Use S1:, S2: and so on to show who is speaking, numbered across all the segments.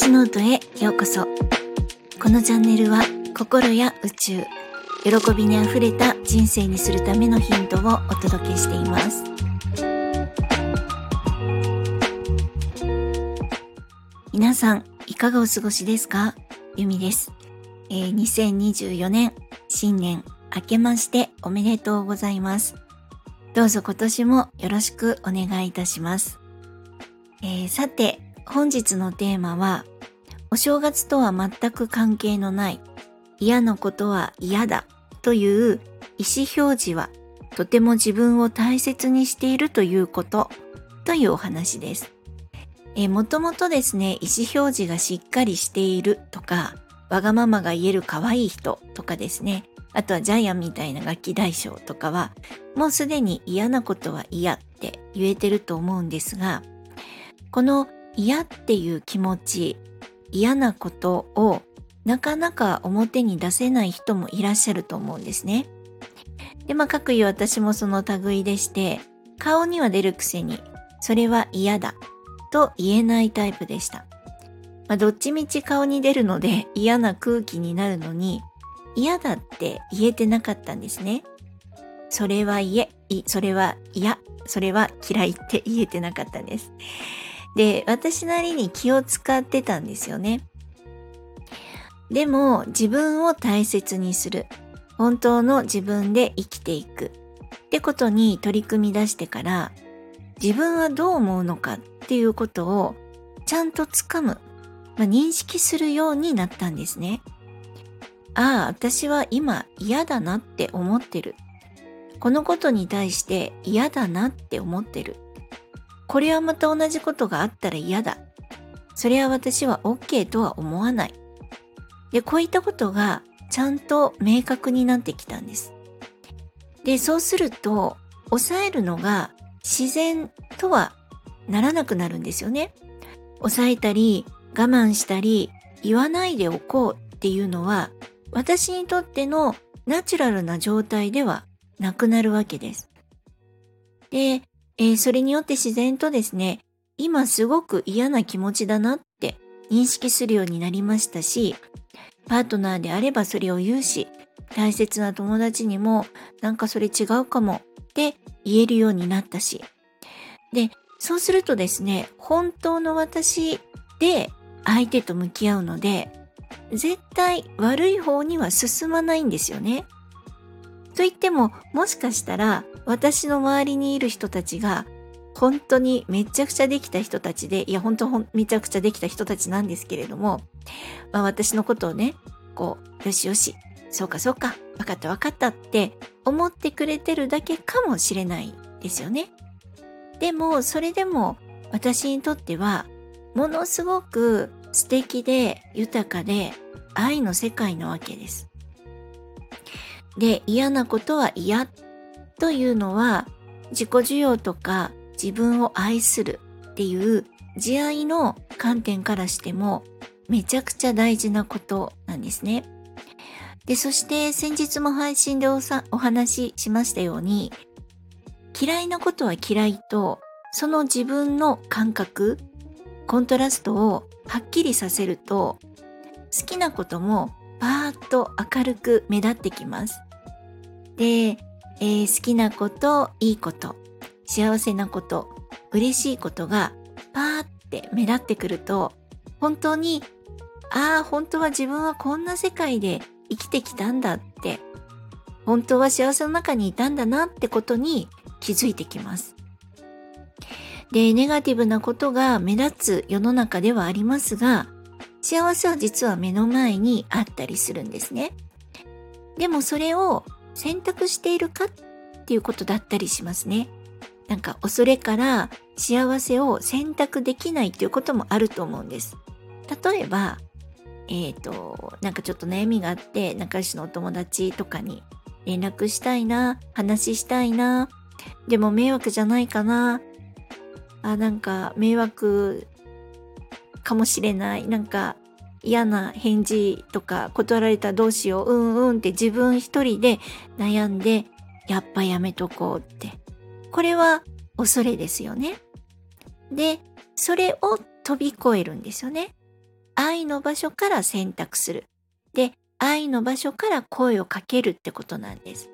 S1: 星ノートへようこそ。このチャンネルは心や宇宙、喜びにあふれた人生にするためのヒントをお届けしています。皆さん、いかがお過ごしですか？ゆみです、えー、2024年新年明けましておめでとうございます。どうぞ今年もよろしくお願いいたします。えー、さて、本日のテーマは、お正月とは全く関係のない嫌なことは嫌だという意思表示はとても自分を大切にしているということというお話です。え、もともとですね、意思表示がしっかりしているとか、わがままが言える可愛い人とかですね、あとはジャイアンみたいな楽器大将とかは、もうすでに嫌なことは嫌って言えてると思うんですが、この嫌っていう気持ち、嫌なことをなかなか表に出せない人もいらっしゃると思うんですね。で、まあ、各言う私もその類でして、顔には出るくせに、それは嫌だと言えないタイプでした。まあ、どっちみち顔に出るので嫌な空気になるのに、嫌だって言えてなかったんですね。それは嫌、それは嫌、それは嫌いって言えてなかったんです。で、私なりに気を使ってたんですよね。でも自分を大切にする。本当の自分で生きていく。ってことに取り組み出してから自分はどう思うのかっていうことをちゃんとつかむ、まあ、認識するようになったんですね。ああ、私は今嫌だなって思ってる。このことに対して嫌だなって思ってる。これはまた同じことがあったら嫌だ。それは私は OK とは思わない。で、こういったことがちゃんと明確になってきたんです。で、そうすると、抑えるのが自然とはならなくなるんですよね。抑えたり、我慢したり、言わないでおこうっていうのは、私にとってのナチュラルな状態ではなくなるわけです。で、えー、それによって自然とですね、今すごく嫌な気持ちだなって認識するようになりましたし、パートナーであればそれを言うし、大切な友達にもなんかそれ違うかもって言えるようになったし。で、そうするとですね、本当の私で相手と向き合うので、絶対悪い方には進まないんですよね。と言っても、もしかしたら私の周りにいる人たちが本当にめちゃくちゃできた人たちで、いや本当めちゃくちゃできた人たちなんですけれども、まあ、私のことをね、こう、よしよし、そうかそうか、分かった分かったって思ってくれてるだけかもしれないですよね。でも、それでも私にとっては、ものすごく素敵で豊かで愛の世界なわけです。で、嫌なことは嫌というのは自己需要とか自分を愛するっていう慈愛の観点からしてもめちゃくちゃ大事なことなんですね。で、そして先日も配信でおさお話ししましたように嫌いなことは嫌いとその自分の感覚、コントラストをはっきりさせると好きなこともパーッと明るく目立ってきます。で、えー、好きなこと、いいこと、幸せなこと、嬉しいことがパーって目立ってくると、本当に、ああ、本当は自分はこんな世界で生きてきたんだって、本当は幸せの中にいたんだなってことに気づいてきます。で、ネガティブなことが目立つ世の中ではありますが、幸せは実は目の前にあったりするんですね。でもそれを選択しているかっていうことだったりしますね。なんか恐れから幸せを選択できないっていうこともあると思うんです。例えば、えっ、ー、と、なんかちょっと悩みがあって、仲良しのお友達とかに連絡したいな、話したいな、でも迷惑じゃないかな、あ、なんか迷惑かもしれない、なんか嫌な返事とか断られたらどうしよう、うんうんって自分一人で悩んで、やっぱやめとこうって。これは恐れですよね。で、それを飛び越えるんですよね。愛の場所から選択する。で、愛の場所から声をかけるってことなんです。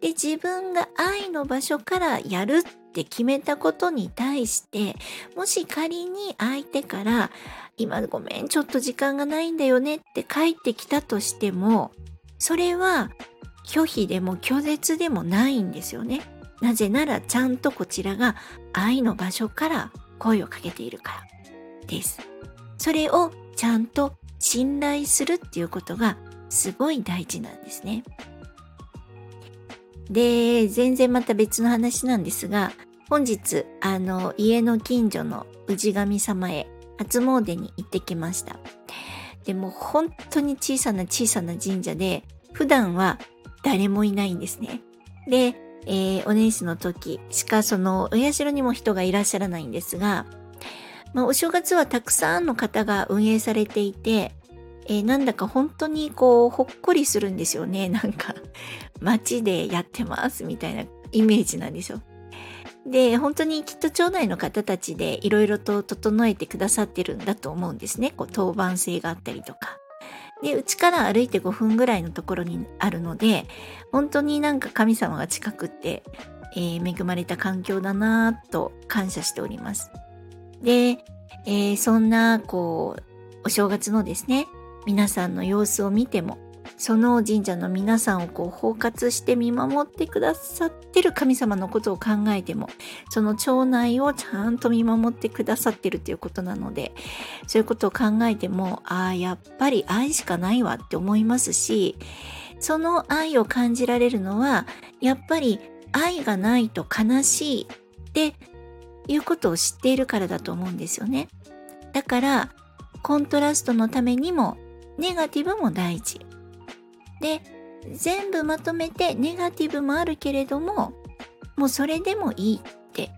S1: で、自分が愛の場所からやるっって決めたことに対して、もし仮に相手から、今ごめん、ちょっと時間がないんだよねって帰ってきたとしても、それは拒否でも拒絶でもないんですよね。なぜならちゃんとこちらが愛の場所から声をかけているからです。それをちゃんと信頼するっていうことがすごい大事なんですね。で、全然また別の話なんですが、本日、あの、家の近所の氏神様へ初詣に行ってきました。でも本当に小さな小さな神社で、普段は誰もいないんですね。で、えー、お年始の時しかそのお社にも人がいらっしゃらないんですが、まあ、お正月はたくさんの方が運営されていて、えー、なんだか本当にこう、ほっこりするんですよね。なんか、街でやってますみたいなイメージなんですよ。で、本当にきっと町内の方たちでいろいろと整えてくださってるんだと思うんですね。こう、当番制があったりとか。で、うちから歩いて5分ぐらいのところにあるので、本当になんか神様が近くって、えー、恵まれた環境だなぁと感謝しております。で、えー、そんな、こう、お正月のですね、皆さんの様子を見ても、その神社の皆さんをこう包括して見守ってくださってる神様のことを考えても、その町内をちゃんと見守ってくださってるということなので、そういうことを考えても、ああ、やっぱり愛しかないわって思いますし、その愛を感じられるのは、やっぱり愛がないと悲しいっていうことを知っているからだと思うんですよね。だから、コントラストのためにもネガティブも大事。で、全部まとめてネガティブもあるけれども、もうそれでもいいって、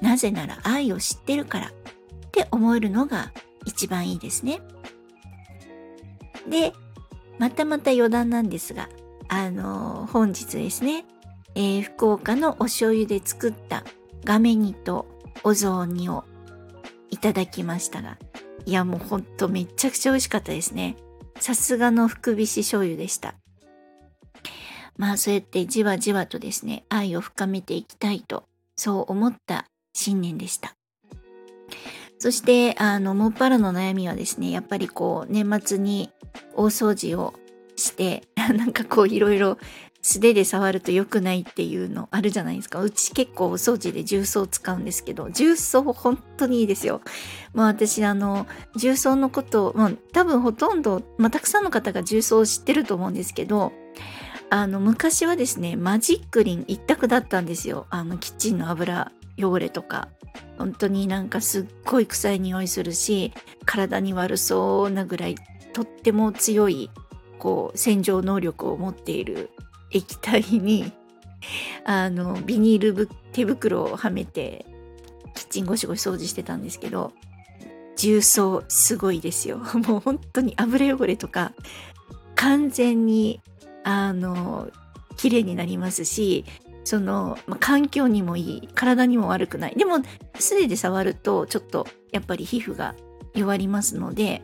S1: なぜなら愛を知ってるからって思えるのが一番いいですね。で、またまた余談なんですが、あのー、本日ですね、えー、福岡のお醤油で作ったガメ煮とお雑煮をいただきましたが、いやもうほんとめちゃくちゃ美味しかったですね。さすがの福菱醤油でした。まあそうやってじわじわとですね、愛を深めていきたいと、そう思った新年でした。そして、あの、もっぱらの悩みはですね、やっぱりこう、年末に大掃除をして、なんかこう、いろいろ素手で触ると良くないっていうのあるじゃないですか。うち結構お掃除で重曹使うんですけど、重曹本当にいいですよ。まあ私あの、重曹のことを、まあ多分ほとんど、まあたくさんの方が重曹を知ってると思うんですけど、あの昔はですね、マジックリン一択だったんですよ。あのキッチンの油汚れとか。本当になんかすっごい臭い匂いするし、体に悪そうなぐらいとっても強いこう洗浄能力を持っている液体にあのビニール手袋をはめてキッチンゴシゴシ掃除してたんですけど重曹すごいですよ。もう本当に油汚れとか完全にあの綺麗になりますしその、ま、環境にもいい体にも悪くない。でも素手で触るとちょっとやっぱり皮膚が弱りますので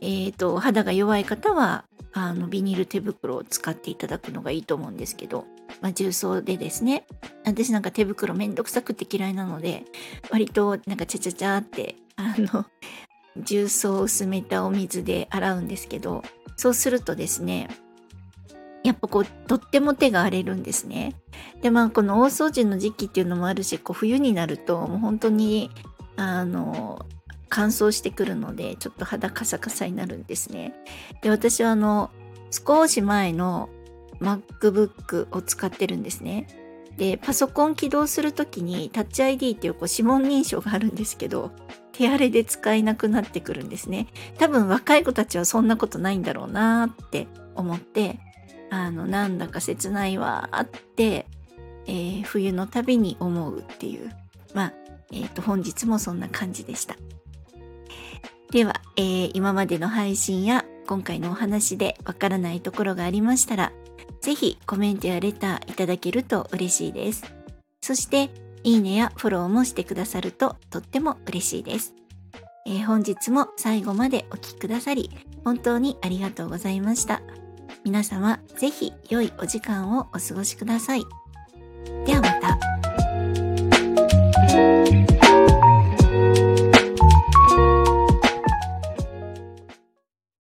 S1: えっ、ー、と肌が弱い方はあのビニール手袋を使っていただくのがいいと思うんですけど、まあ、重曹でですね。私なんか手袋めんどくさくて嫌いなので割となんかチャチャチャってあの重曹を薄めたお水で洗うんですけどそうするとですねやっぱこうとっても手が荒れるんですね。でまあこの大掃除の時期っていうのもあるしこう冬になるともう本当にあの乾燥してくるのでちょっと肌カサカサになるんですね。で私はあの少し前の MacBook を使ってるんですね。でパソコン起動する時に Touch ID っていうこう指紋認証があるんですけど手荒れで使えなくなってくるんですね。多分若い子たちはそんなことないんだろうなって思ってあのなんだか切ないわって、えー、冬のたびに思うっていうまあえっ、ー、と本日もそんな感じでした。では、えー、今までの配信や今回のお話でわからないところがありましたら、ぜひコメントやレターいただけると嬉しいです。そして、いいねやフォローもしてくださるととっても嬉しいです。えー本日も最後までお聴きくださり、本当にありがとうございました。皆様、ぜひ良いお時間をお過ごしください。で